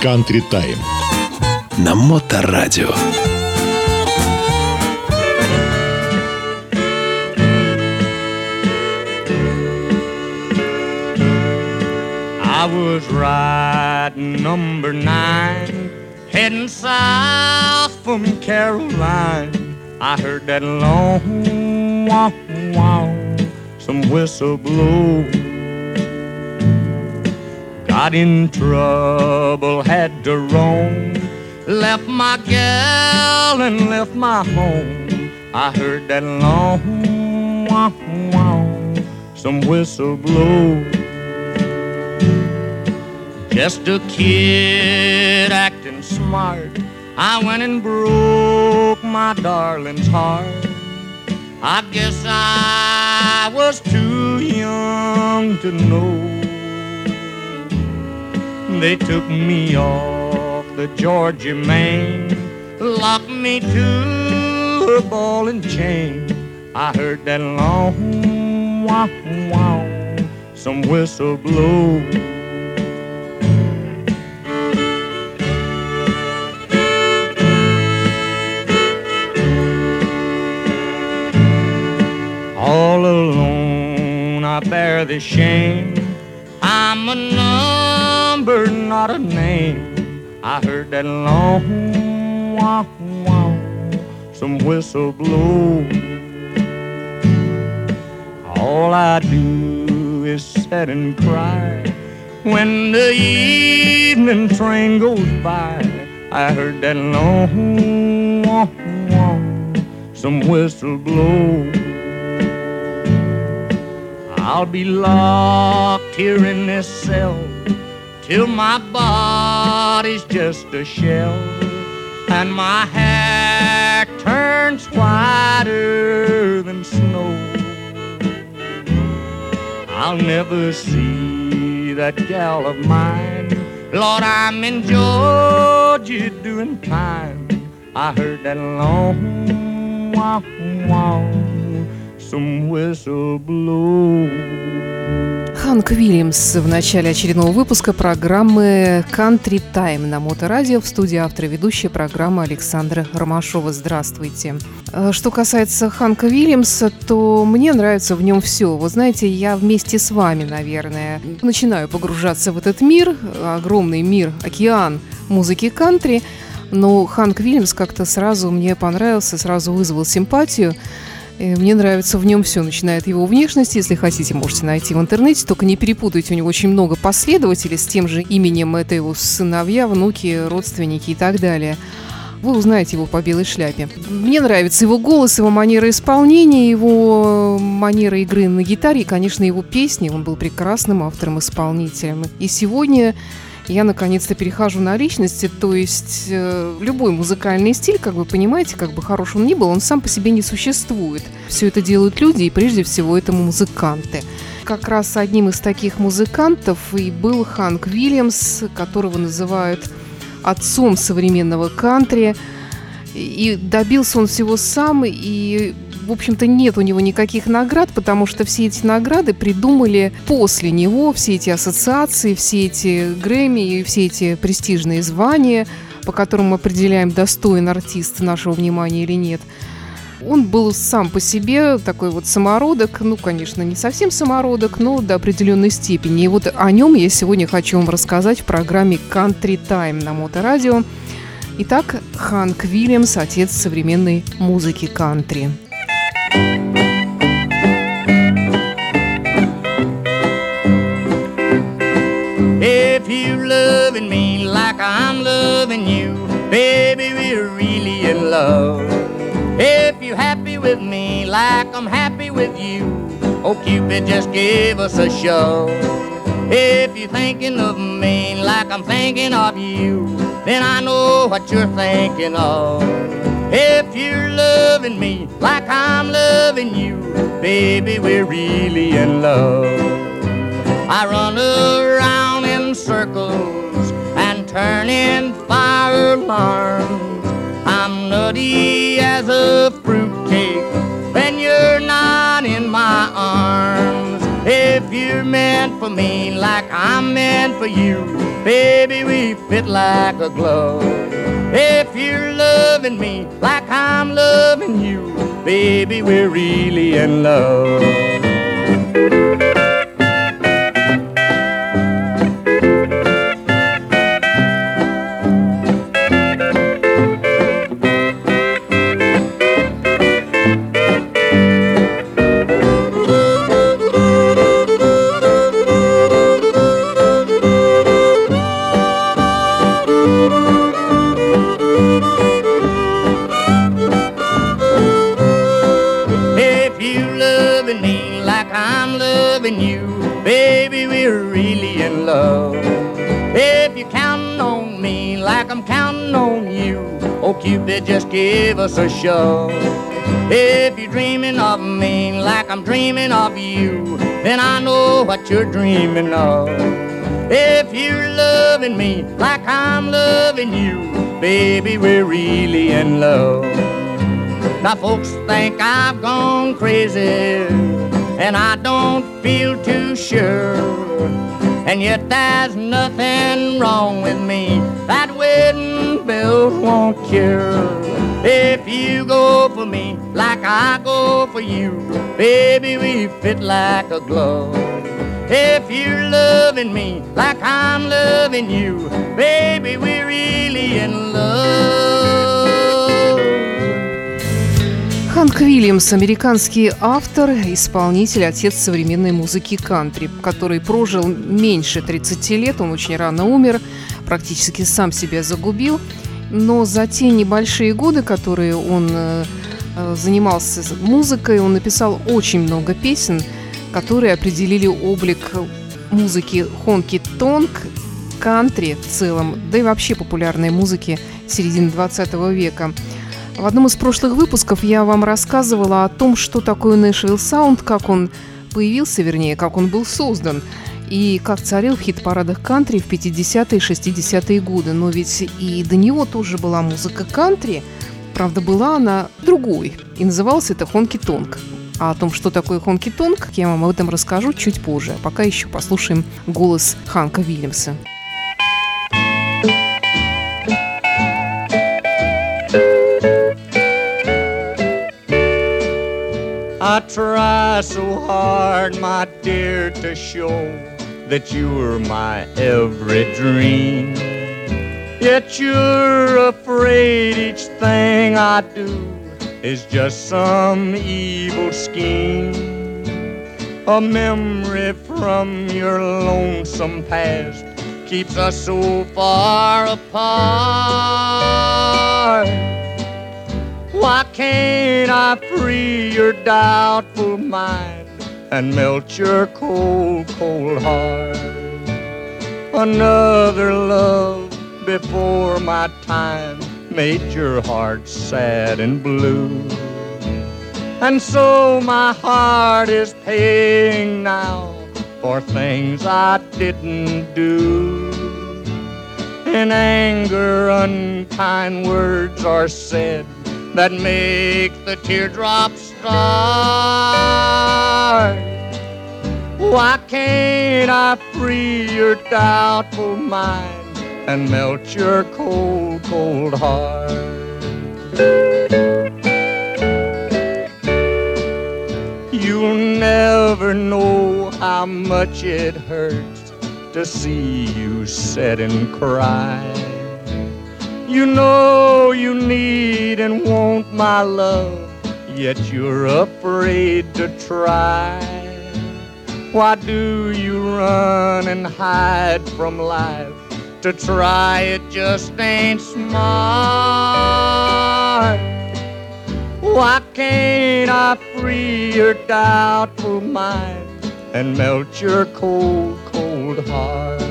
Country Time. На Моторадио. I was riding number nine, heading south from Caroline. I heard that long wow wow, some whistle blow. Got in trouble, had to roam. Left my gal and left my home. I heard that long wow wow, some whistle blow. Just a kid acting smart. I went and broke my darling's heart. I guess I was too young to know. They took me off the Georgia main, locked me to a ball and chain. I heard that long wow wow, some whistle blow. All alone I bear the shame. I heard that long wow wow, some whistle blow. All I do is sit and cry when the evening train goes by. I heard that long wow wow, some whistle blow. I'll be locked here in this cell till my body's just a shell and my hair turns whiter than snow. I'll never see that gal of mine. Lord, I'm in Georgia doing time. I heard that long wow wow some whistle blow. Ханк Вильямс в начале очередного выпуска программы Country Time на Моторадио в студии автора и ведущая программы Александра Ромашова. Здравствуйте. Э, Что касается Ханка Вильямса, то мне нравится в нем все. Вы знаете, я вместе с вами, наверное, начинаю погружаться в этот мир, огромный мир, океан музыки кантри. Но Ханк Вильямс как-то сразу мне понравился, сразу вызвал симпатию. И Мне нравится в нем все, начиная от его внешности. Если хотите, можете найти в интернете. Только не перепутайте, у него очень много последователей с тем же именем. Это его сыновья, внуки, родственники и так далее. Вы узнаете его по белой шляпе. Мне нравится его голос, его манера исполнения, его манера игры на гитаре и, конечно, его песни. Он был прекрасным автором-исполнителем. И сегодня я наконец-то перехожу на личности, то есть э, любой музыкальный стиль, как вы понимаете, как бы хорош он ни был, он сам по себе не существует. Все это делают люди, и прежде всего это музыканты. Как раз одним из таких музыкантов и был Ханк Вильямс, которого называют отцом современного кантри. И добился он всего сам, и в общем-то, нет у него никаких наград, потому что все эти награды придумали после него, все эти ассоциации, все эти Грэмми и все эти престижные звания, по которым мы определяем, достоин артист нашего внимания или нет. Он был сам по себе такой вот самородок, ну, конечно, не совсем самородок, но до определенной степени. И вот о нем я сегодня хочу вам рассказать в программе Country Time на Моторадио. Итак, Ханк Вильямс, отец современной музыки кантри. Baby, we're really in love. If you're happy with me like I'm happy with you, oh Cupid, just give us a shove. If you're thinking of me like I'm thinking of you, then I know what you're thinking of. If you're loving me like I'm loving you, baby, we're really in love. I run around in circles and turn in fire alarms. I'm nutty as a fruitcake when you're not in my arms. If you're meant for me like I'm meant for you, baby, we fit like a glove. If you're loving me like I'm loving you, baby, we're really in love. If you're dreaming of me like I'm dreaming of you, then I know what you're dreaming of. If you're loving me like I'm loving you, baby, we're really in love. Now, folks think I've gone crazy, and I don't feel too sure. And yet, there's nothing wrong with me. That wedding bells won't cure. If you go for me like I go for you, baby, we fit like a glove. If you're loving me like I'm loving you, baby, we're really in love. Ханк Вильямс – американский автор, исполнитель, отец современной музыки кантри, который прожил меньше 30 лет, он очень рано умер, практически сам себя загубил. Но за те небольшие годы, которые он э, э, занимался музыкой, он написал очень много песен, которые определили облик музыки хонки-тонг, кантри в целом, да и вообще популярной музыки середины 20 века. В одном из прошлых выпусков я вам рассказывала о том, что такое Нэшвилл Саунд, как он появился, вернее, как он был создан – и как царил в хит-парадах кантри в 50-е и 60-е годы. Но ведь и до него тоже была музыка кантри, правда, была она другой, и называлась это «Хонки-тонг». А о том, что такое хонки-тонг, я вам об этом расскажу чуть позже. А пока еще послушаем голос Ханка Вильямса. I try so hard, my dear, to show that you were my every dream. Yet you're afraid each thing I do is just some evil scheme. A memory from your lonesome past keeps us so far apart. Why can't I free your doubtful mind? And melt your cold, cold heart. Another love before my time made your heart sad and blue. And so my heart is paying now for things I didn't do. In anger, unkind words are said that make the teardrops Why can't I free your doubtful mind and melt your cold, cold heart? You'll never know how much it hurts to see you sit and cry. You know you need and want my love yet you're afraid to try. Why do you run and hide from life? To try it just ain't smart. Why can't I free your doubtful mind and melt your cold, cold heart?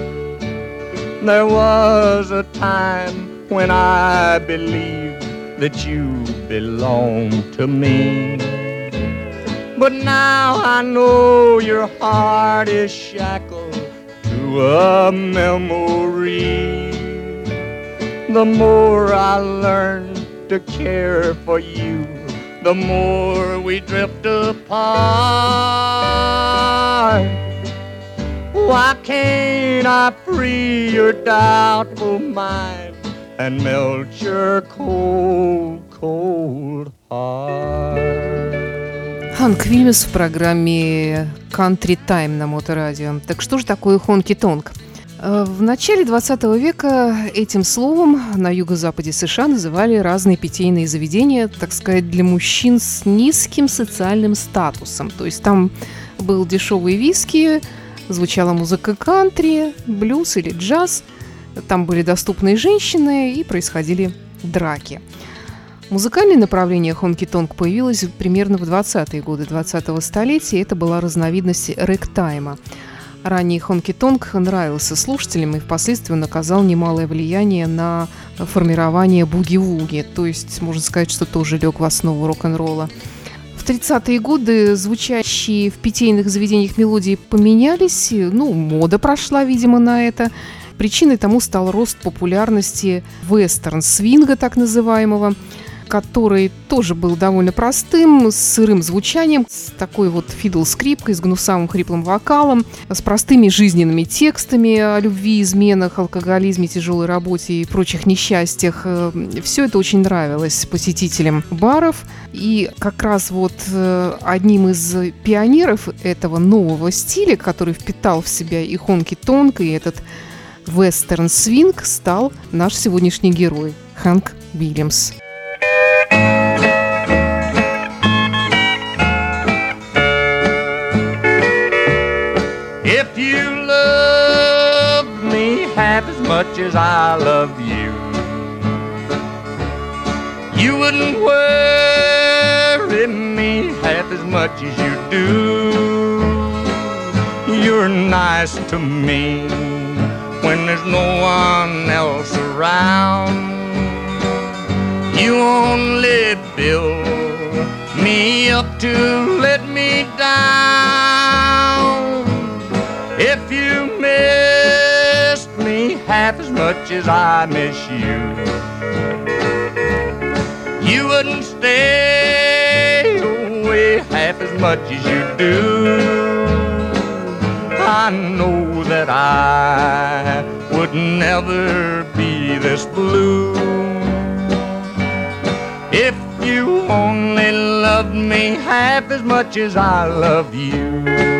There was a time when I believed that you belong to me. But now I know your heart is shackled to a memory. The more I learn to care for you, the more we drift apart. Why can't I free your doubtful mind and melt your cold, cold heart? Ханк Вильямс в программе Country Time на Моторадио. Так что же такое хонки-тонг? Э, в начале 20 века этим словом на юго-западе США называли разные питейные заведения, так сказать, для мужчин с низким социальным статусом. То есть там был дешевый виски, звучала музыка кантри, блюз или джаз, там были доступные женщины и происходили драки. Музыкальное направление хонки-тонг появилось примерно в 20-е годы 20-го столетия. Это была разновидность рэк-тайма. Ранний хонки-тонг нравился слушателям и впоследствии он оказал немалое влияние на формирование буги-вуги, то есть, можно сказать, что тоже лег в основу рок-н-ролла. В 30-е годы звучащие в питейных заведениях мелодии поменялись, ну, мода прошла, видимо, на это. Причиной тому стал рост популярности вестерн-свинга, так называемого – который тоже был довольно простым, с сырым звучанием, с такой вот фидл-скрипкой, с гнусавым хриплым вокалом, с простыми жизненными текстами о любви, изменах, алкоголизме, тяжелой работе и прочих несчастьях. Э, Все это очень нравилось посетителям баров. И как раз вот э, одним из пионеров этого нового стиля, который впитал в себя и хонки-тонг, и этот вестерн-свинг, стал наш сегодняшний герой Хэнк Вильямс. much as I love you. You wouldn't worry me half as much as you do. You're nice to me when there's no one else around. You only build me up to let me down. If you missed me half as much as I miss you. You wouldn't stay away half as much as you do. I know that I would never be this blue if you only loved me half as much as I love you.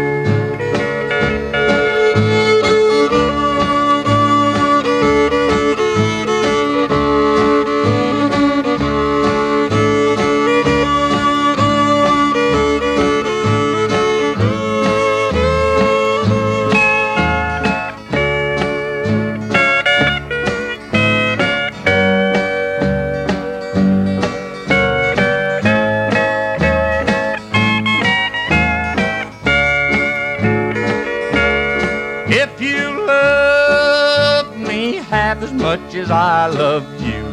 I love you.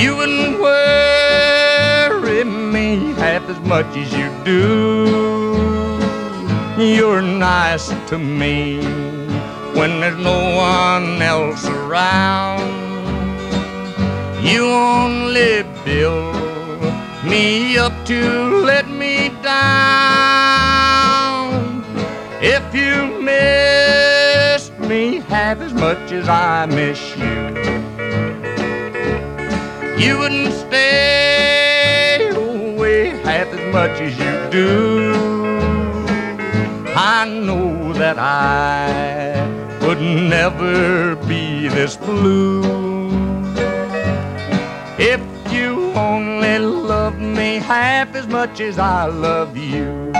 You wouldn't worry me half as much as you do. You're nice to me when there's no one else around. You only build me up to let me down. Much as I miss you. You wouldn't stay away half as much as you do. I know that I would never be this blue if you only loved me half as much as I love you.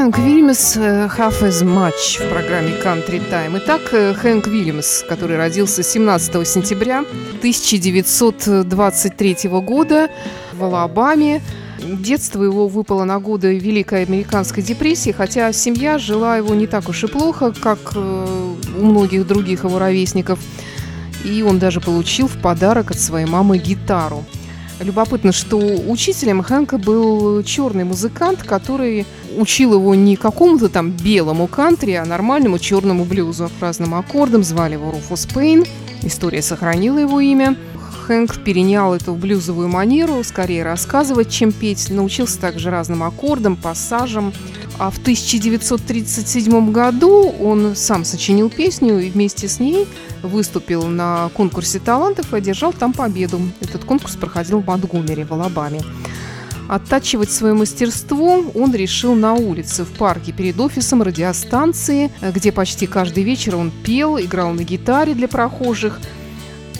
Хэнк Вильямс «Half as Much» в программе Country Time. Итак, э, Хэнк Вильямс, который родился 17 сентября 1923 года в Алабаме. Детство его выпало на годы Великой Американской депрессии, хотя семья жила его не так уж и плохо, как э, у многих других его ровесников. И он даже получил в подарок от своей мамы гитару. Любопытно, что учителем Хэнка был черный музыкант, который учил его не какому-то там белому кантри, а нормальному черному блюзу. Разным аккордам звали его Руфус Пейн. История сохранила его имя. Хэнк перенял эту блюзовую манеру, скорее рассказывать, чем петь. Научился также разным аккордам, пассажам. А в 1937 году он сам сочинил песню и вместе с ней выступил на конкурсе талантов и одержал там победу. Этот конкурс проходил в Монтгомери, в Алабаме. Оттачивать свое мастерство он решил на улице, в парке перед офисом радиостанции, где почти каждый вечер он пел, играл на гитаре для прохожих.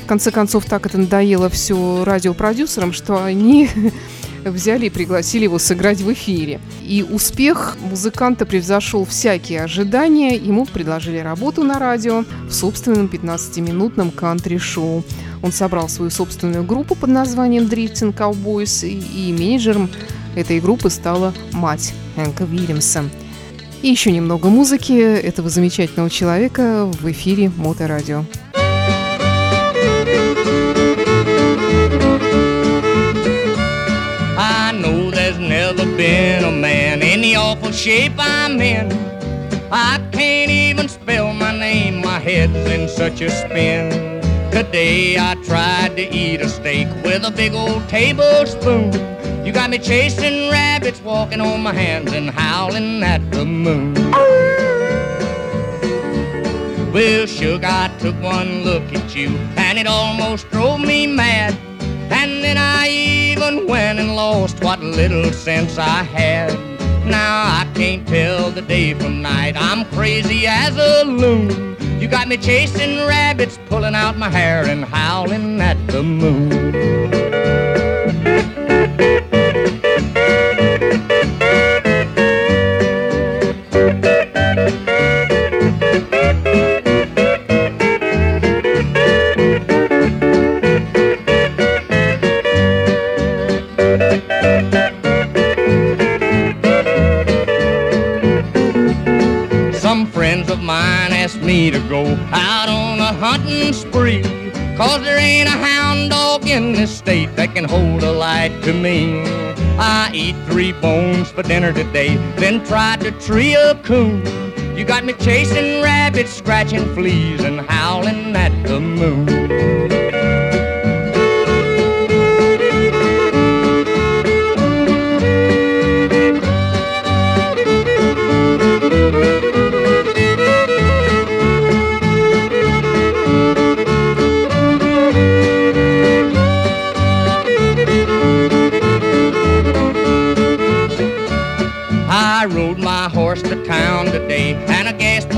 В конце концов, так это надоело все радиопродюсерам, что они взяли и пригласили его сыграть в эфире. И успех музыканта превзошел всякие ожидания. Ему предложили работу на радио в собственном 15-минутном кантри-шоу. Он собрал свою собственную группу под названием Drifting Cowboys, и, менеджером этой группы стала мать Хэнка Вильямса. И еще немного музыки этого замечательного человека в эфире Моторадио. never been a man in the awful shape I'm in. I can't even spell my name, my head's in such a spin. Today I tried to eat a steak with a big old tablespoon. You got me chasing rabbits, walking on my hands and howling at the moon. Well, sugar, I took one look at you and it almost drove me mad. And then I even went and lost what little sense I had. Now I can't tell the day from night. I'm crazy as a loon. You got me chasing rabbits, pulling out my hair and howling at the moon. Go out on a hunting spree. Cause there ain't a hound dog in this state that can hold a light to me. I eat three bones for dinner today, then tried to tree a coon. You got me chasing rabbits, scratching fleas, and howling at the moon.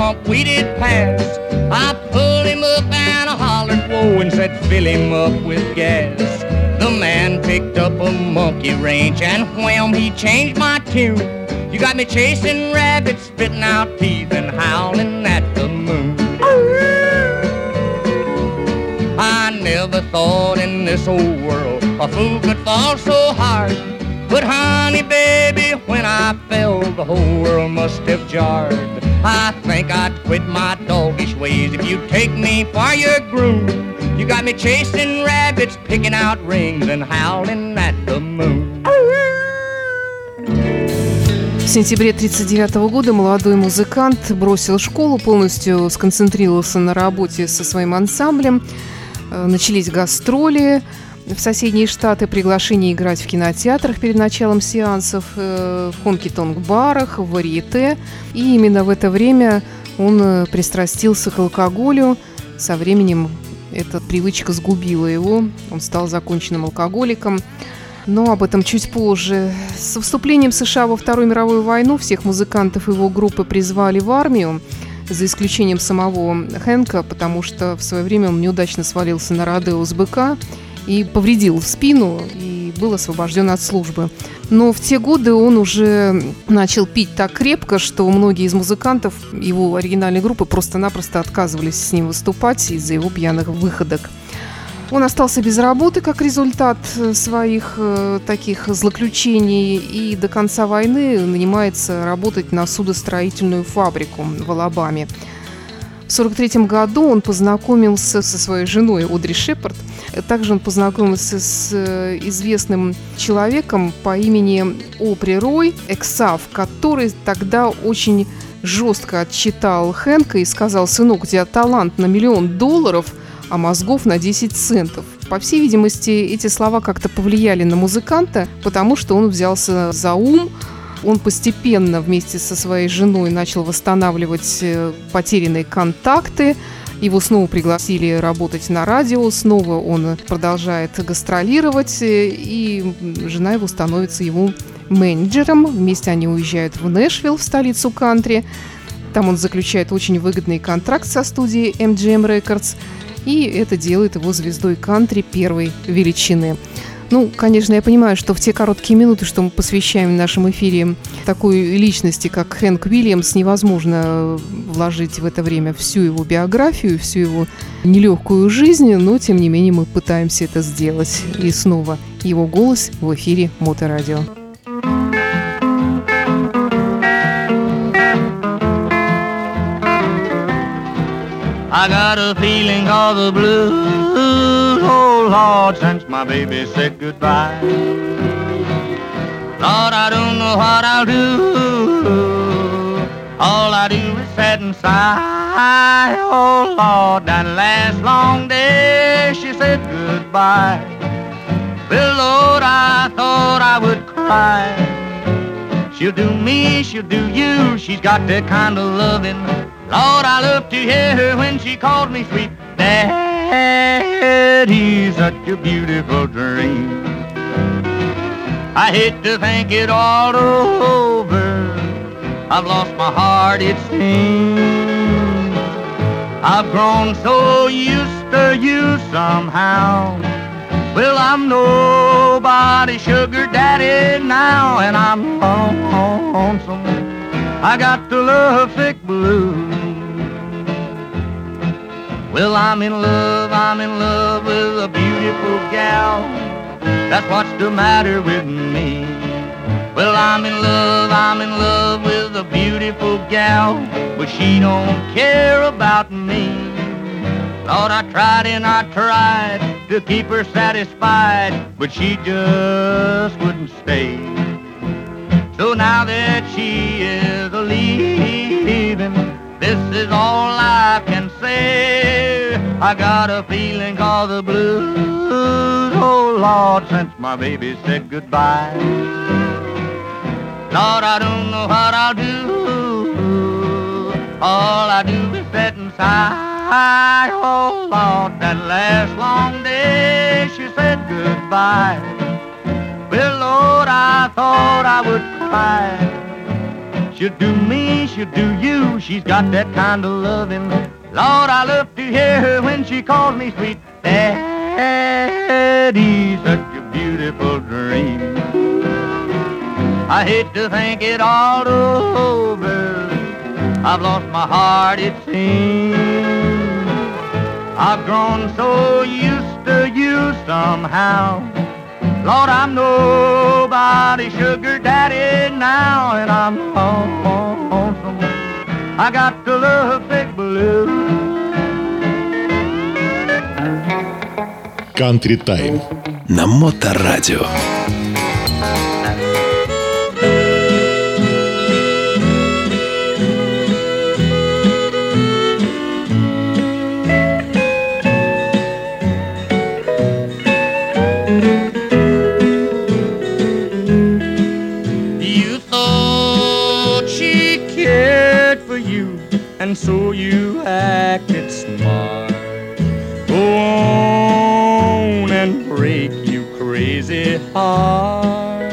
Pump we did pass. I pulled him up and I hollered whoa and said fill him up with gas. The man picked up a monkey wrench and wham he changed my tune. You got me chasing rabbits, spitting out teeth and howling at the moon. I never thought in this old world a fool could fall so hard. But honey, baby, when I fell, the whole world must have jarred. I think I'd quit my doggish ways if you'd take me for your groom. You got me chasing rabbits, picking out rings and howling at the moon. В сентябре 1939 года молодой музыкант бросил школу, полностью сконцентрировался на работе со своим ансамблем. Э, начались гастроли, в соседние штаты приглашение играть в кинотеатрах перед началом сеансов, э, в хонки-тонг-барах, в варьете. И именно в это время он э, пристрастился к алкоголю. Со временем эта привычка сгубила его. Он стал законченным алкоголиком. Но об этом чуть позже. С вступлением США во Вторую мировую войну всех музыкантов его группы призвали в армию, за исключением самого Хэнка, потому что в свое время он неудачно свалился на Родео с быка и повредил спину и был освобожден от службы. Но в те годы он уже начал пить так крепко, что многие из музыкантов его оригинальной группы просто-напросто отказывались с ним выступать из-за его пьяных выходок. Он остался без работы как результат своих э, таких злоключений и до конца войны нанимается работать на судостроительную фабрику в Алабаме. В 1943 году он познакомился со своей женой Одри Шепард. Также он познакомился с э, известным человеком по имени Опри Рой, Эксав, который тогда очень жестко отчитал Хэнка и сказал, сынок, у тебя талант на миллион долларов, а мозгов на 10 центов. По всей видимости, эти слова как-то повлияли на музыканта, потому что он взялся за ум, Он постепенно вместе со своей женой начал восстанавливать э, потерянные контакты. Его снова пригласили работать на радио, снова он продолжает гастролировать, э, и жена его становится его менеджером. Вместе они уезжают в Нэшвилл, в столицу кантри. Там он заключает очень выгодный контракт со студией MGM Records, и это делает его звездой кантри первой величины. Ну, конечно, я понимаю, что в те короткие минуты, что мы посвящаем в нашем эфире такой личности, как Хэнк Уильямс, невозможно вложить в это время всю его биографию, всю его нелегкую жизнь, но, тем не менее, мы пытаемся это сделать. И снова его голос в эфире Моторадио. I got a feeling of the blues, oh Lord, since my baby said goodbye. Lord, I don't know what I'll do. All I do is sit and sigh. Oh Lord, that last long day she said goodbye. Well, Lord, I thought I would cry. She'll do me, she'll do you. She's got that kind of loving Lord, I love to hear her when she calls me sweet daddy. Such a beautiful dream. I hate to think it all over. I've lost my heart, it seems. I've grown so used to you somehow. Well, I'm nobody's sugar daddy now, and I'm lonesome. I got the love sick blues. Well, I'm in love, I'm in love with a beautiful gal. That's what's the matter with me. Well, I'm in love, I'm in love with a beautiful gal, but she don't care about me. Lord, I tried and I tried to keep her satisfied, but she just wouldn't stay. So now that she is leaving, this is all I can say. I got a feeling called the blues, oh Lord, since my baby said goodbye. Lord, I don't know what I'll do. All I do is sit and sigh. Oh Lord, that last long day she said goodbye. Well, Lord, I thought I would cry. She'll do me, she'll do you. She's got that kind of loving. Lord, I love to hear her when she calls me sweet daddy. Such a beautiful dream. I hate to think it all over. I've lost my heart, it seems. I've grown so used to you somehow. Lord, I'm nobody's sugar daddy now, and I'm lonesome. I got to love big blue. Country Time на Моторадио. Heart.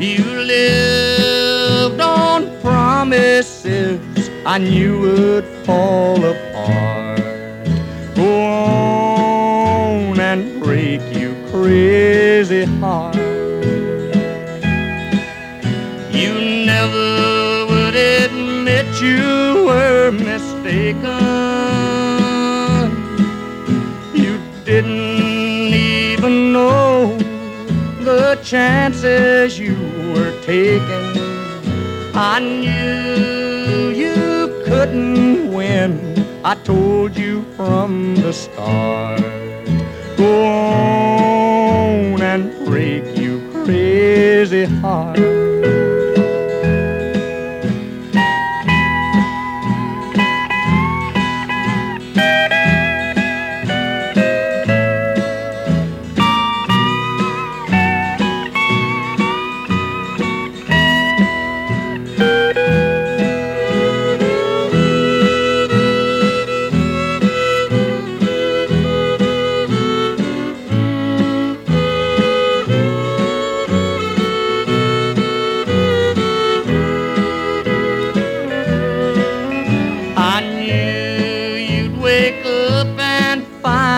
You lived on promises I knew would fall apart. Go on and break you crazy heart. Chances you were taking. I knew you couldn't win. I told you from the start. Go on and break you crazy heart.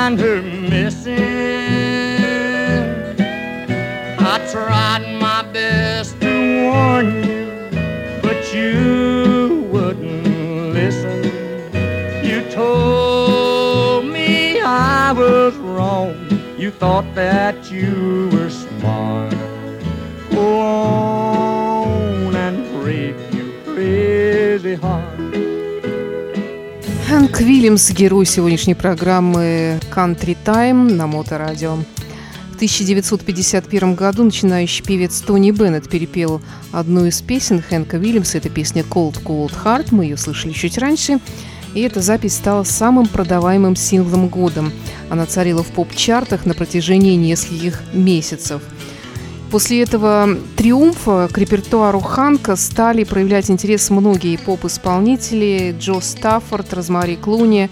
Find her missing. I tried my best to warn you, but you wouldn't listen. You told me I was wrong. You thought that you were smart. Go on and break your crazy heart. Вильямс, герой сегодняшней программы Country Time на Моторадио. В 1951 году начинающий певец Тони Беннет перепел одну из песен Хэнка Вильямса. Это песня Cold Cold Heart, мы ее слышали чуть раньше. И эта запись стала самым продаваемым синглом годом. Она царила в поп-чартах на протяжении нескольких месяцев – После этого триумфа к репертуару Ханка стали проявлять интерес многие поп-исполнители Джо Стаффорд, Розмари Клуни,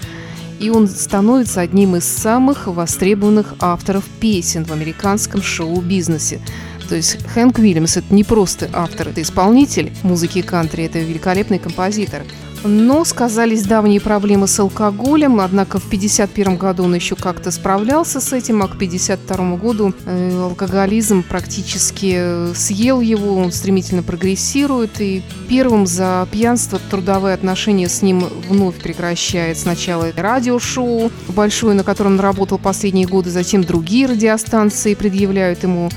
и он становится одним из самых востребованных авторов песен в американском шоу-бизнесе. То есть Хэнк Уильямс – это не просто автор, это исполнитель музыки кантри, это великолепный композитор – но сказались давние проблемы с алкоголем, однако в 1951 году он еще как-то справлялся с этим, а к 1952 году э, алкоголизм практически э, съел его, он стремительно прогрессирует, и первым за пьянство трудовые отношения с ним вновь прекращает. Сначала радиошоу большое, на котором он работал последние годы, затем другие радиостанции предъявляют ему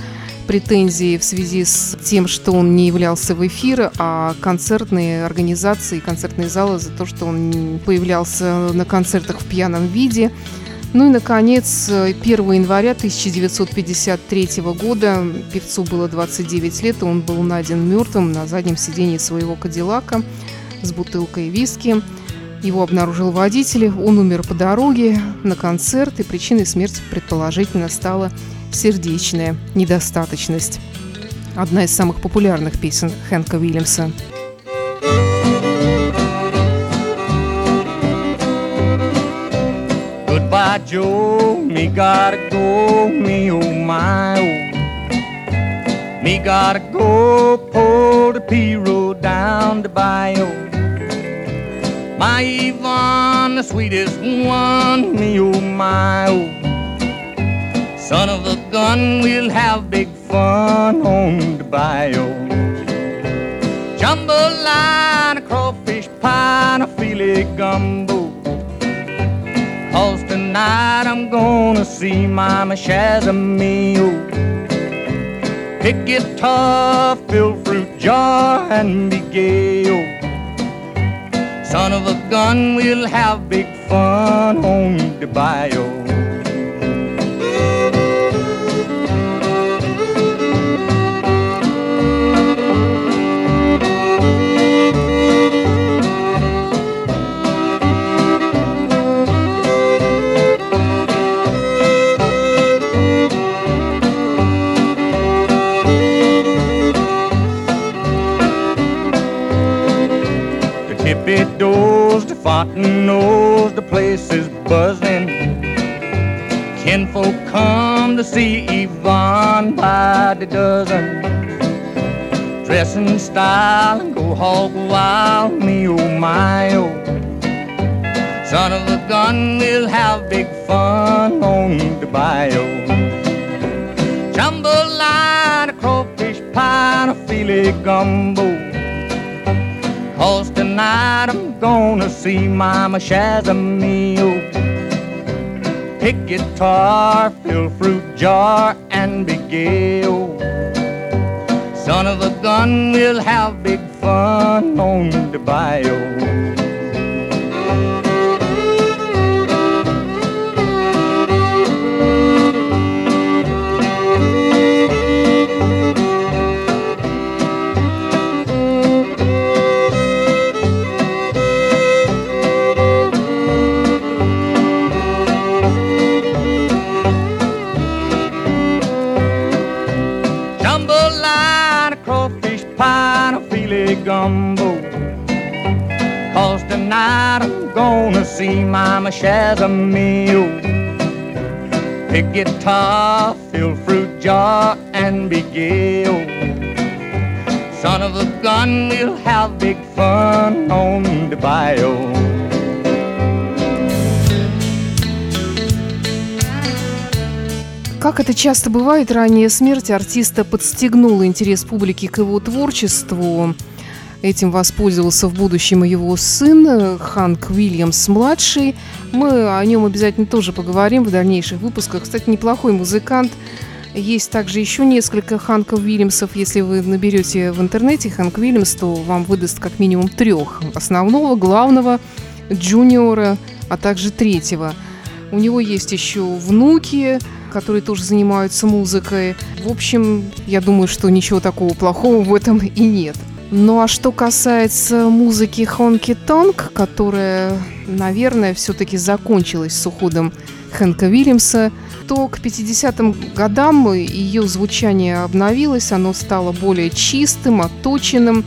претензии в связи с тем, что он не являлся в эфир, а концертные организации, концертные залы за то, что он появлялся на концертах в пьяном виде. Ну и, наконец, 1 января 1953 года певцу было 29 лет, и он был найден мертвым на заднем сидении своего Кадиллака с бутылкой виски. Его обнаружил водитель, он умер по дороге на концерт, и причиной смерти предположительно стала сердечная недостаточность. Одна из самых популярных песен Хэнка Уильямса. Goodbye, Joe. Me gotta go, me oh my oh. Me gotta go, pull the P road down the bayou. My Yvonne, the sweetest one, me oh my oh. Son of a gun, we'll have big fun on the bayou. Jambalaya, crawfish pie, and a filet gumbo. Cause tonight I'm gonna see Mama Shazamio. Pick guitar, fill fruit jar, and be gay. Son of a gun, we'll have big fun on the bayou. Fontaine knows the place is buzzing. Kinfolk come to see Yvonne by the dozen. Dress in style and go hog wild, me oh my oh. Son of a gun, we'll have big fun on the bayou. Jambalaya, crawfish pie, and a filet gumbo. Tonight I'm gonna see Mama Shazamio. Pick guitar, fill fruit jar, and be gay. Son of a gun, we'll have big fun on the bayou. Tonight I'm gonna see Mama Shazamio. Pick guitar, fill fruit jar, and be gay. Son of a gun, we'll have big fun on the bayou. Как это часто бывает, ранняя смерть артиста подстегнула интерес публики к его творчеству. Этим воспользовался в будущем его сын Ханк Уильямс-младший. Мы о нем обязательно тоже поговорим в дальнейших выпусках. Кстати, неплохой музыкант. Есть также еще несколько Ханков Уильямсов. Если вы наберете в интернете Ханк Уильямс, то вам выдаст как минимум трех. Основного, главного, джуниора, а также третьего. У него есть еще внуки, которые тоже занимаются музыкой. В общем, я думаю, что ничего такого плохого в этом и нет. Ну а что касается музыки Хонки Тонг, которая, наверное, все-таки закончилась с уходом Хэнка Уильямса, то к 50-м годам ее звучание обновилось, оно стало более чистым, отточенным,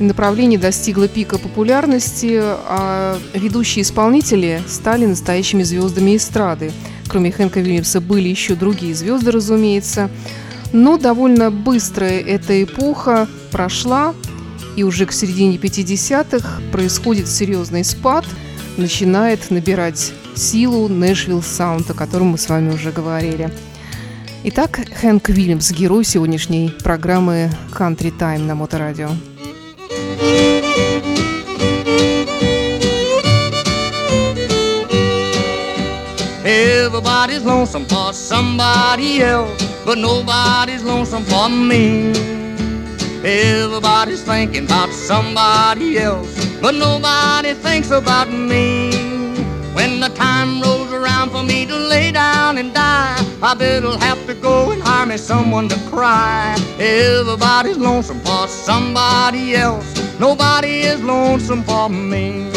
направление достигло пика популярности, а ведущие исполнители стали настоящими звездами эстрады. Кроме Хэнка Уильямса были еще другие звезды, разумеется. Но довольно быстро эта эпоха прошла, и уже к середине 50-х происходит серьезный спад, начинает набирать силу Нэшвилл Саунд, о котором мы с вами уже говорили. Итак, Хэнк Уильямс, герой сегодняшней программы Country Time на Моторадио. Everybody's lonesome for somebody else, but nobody's lonesome for me. Everybody's thinking about somebody else, but nobody thinks about me. When the time rolls around for me to lay down and die, I better'll have to go and hire me someone to cry. Everybody's lonesome for somebody else, nobody is lonesome for me.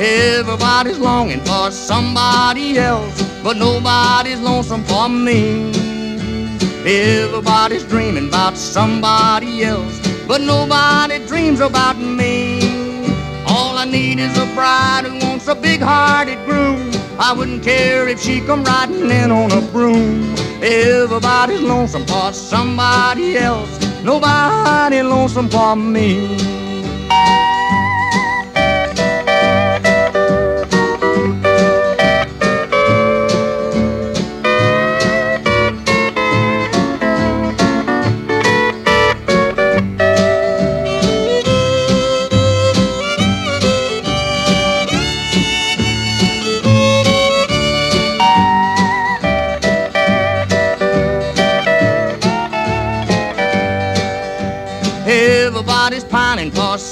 Everybody's longing for somebody else, but nobody's lonesome for me. Everybody's dreaming about somebody else, but nobody dreams about me. All I need is a bride who wants a big-hearted groom. I wouldn't care if she come riding in on a broom. Everybody's lonesome for somebody else, nobody lonesome for me.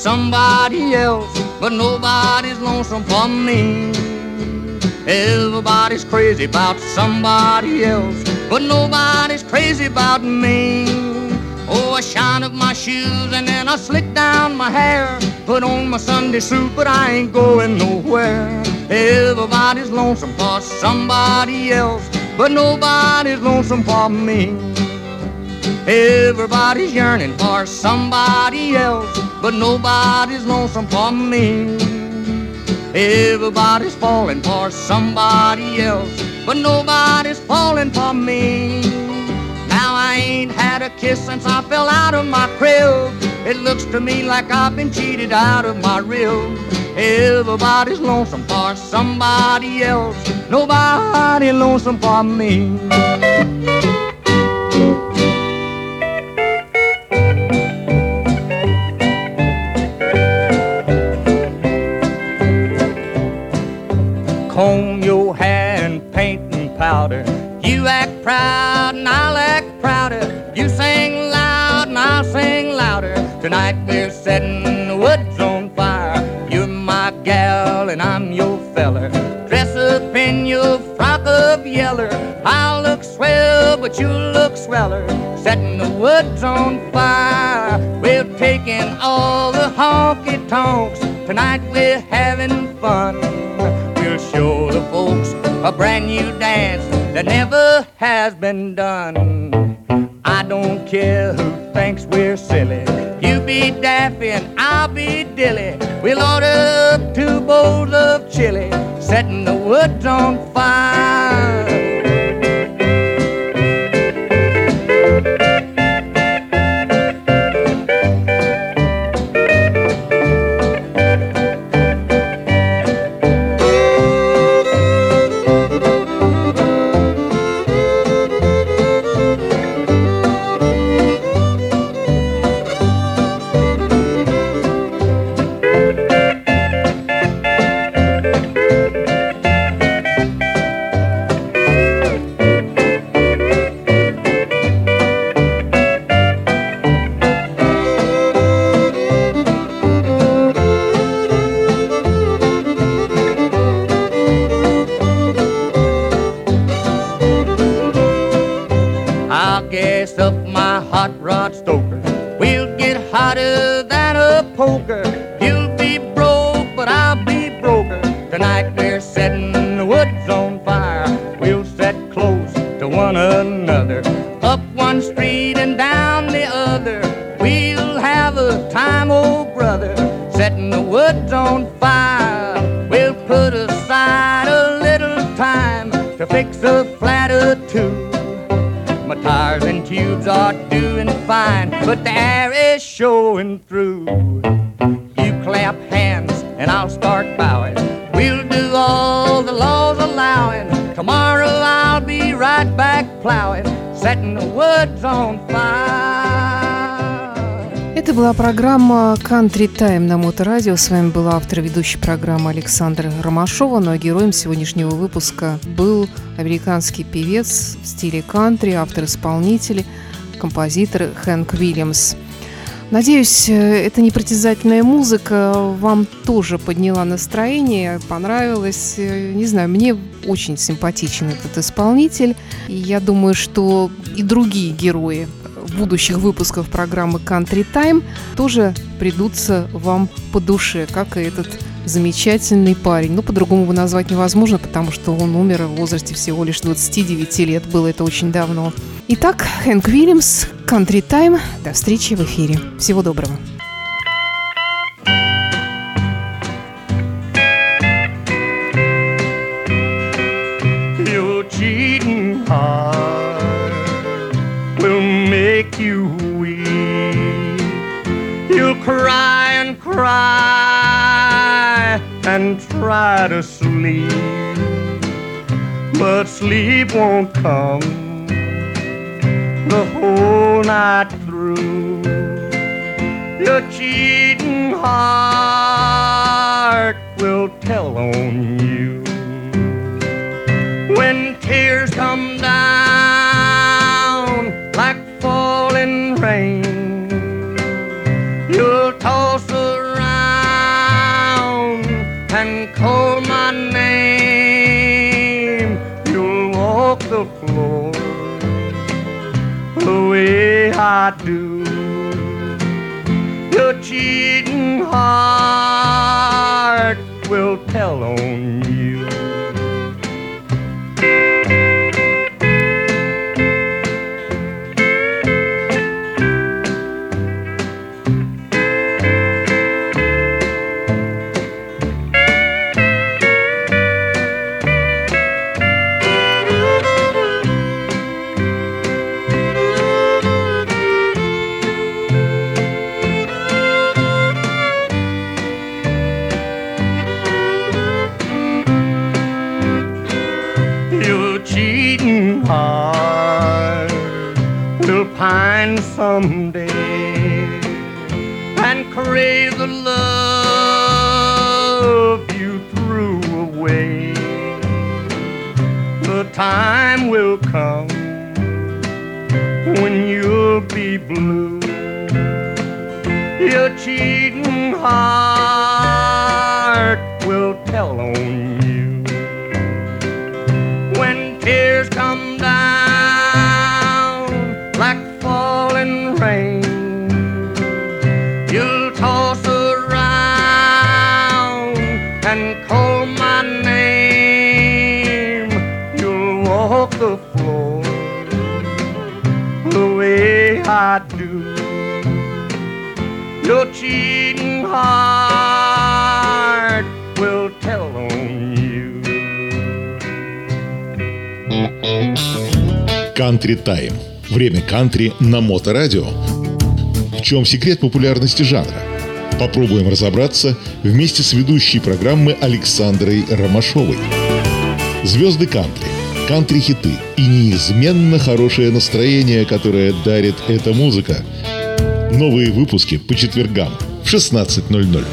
Somebody else, but nobody's lonesome for me. Everybody's crazy about somebody else, but nobody's crazy about me. Oh, I shine up my shoes and then I slick down my hair. Put on my Sunday suit, but I ain't going nowhere. Everybody's lonesome for somebody else, but nobody's lonesome for me. Everybody's yearning for somebody else, but nobody's lonesome for me. Everybody's falling for somebody else, but nobody's falling for me. Now I ain't had a kiss since I fell out of my crib. It looks to me like I've been cheated out of my rib. Everybody's lonesome for somebody else, nobody lonesome for me. Программа Country Time на Моторадио. С вами был автор ведущей программы Александр Ромашова. Ну а героем сегодняшнего выпуска был американский певец в стиле кантри, автор-исполнитель, композитор Хэнк Уильямс. Надеюсь, эта непритязательная музыка вам тоже подняла настроение, понравилась. Не знаю, мне очень симпатичен этот исполнитель. И я думаю, что и другие герои будущих выпусков программы Country Time тоже придутся вам по душе, как и этот замечательный парень. Ну, по-другому его назвать невозможно, потому что он умер в возрасте всего лишь 29 лет. Было это очень давно. Итак, Хэнк Уильямс, Country Time. До встречи в эфире. Всего доброго. And and try to sleep, but sleep won't come the whole night through. Your cheating heart will tell on you time will come when you'll be blue. Your cheating heart will tell on you Country Time. Время кантри на Моторадио. В чем секрет популярности жанра? Попробуем разобраться вместе с ведущей программы Александрой Ромашовой. Звезды кантри, кантри-хиты и неизменно хорошее настроение, которое дарит эта музыка. Новые выпуски по четвергам в 16.00.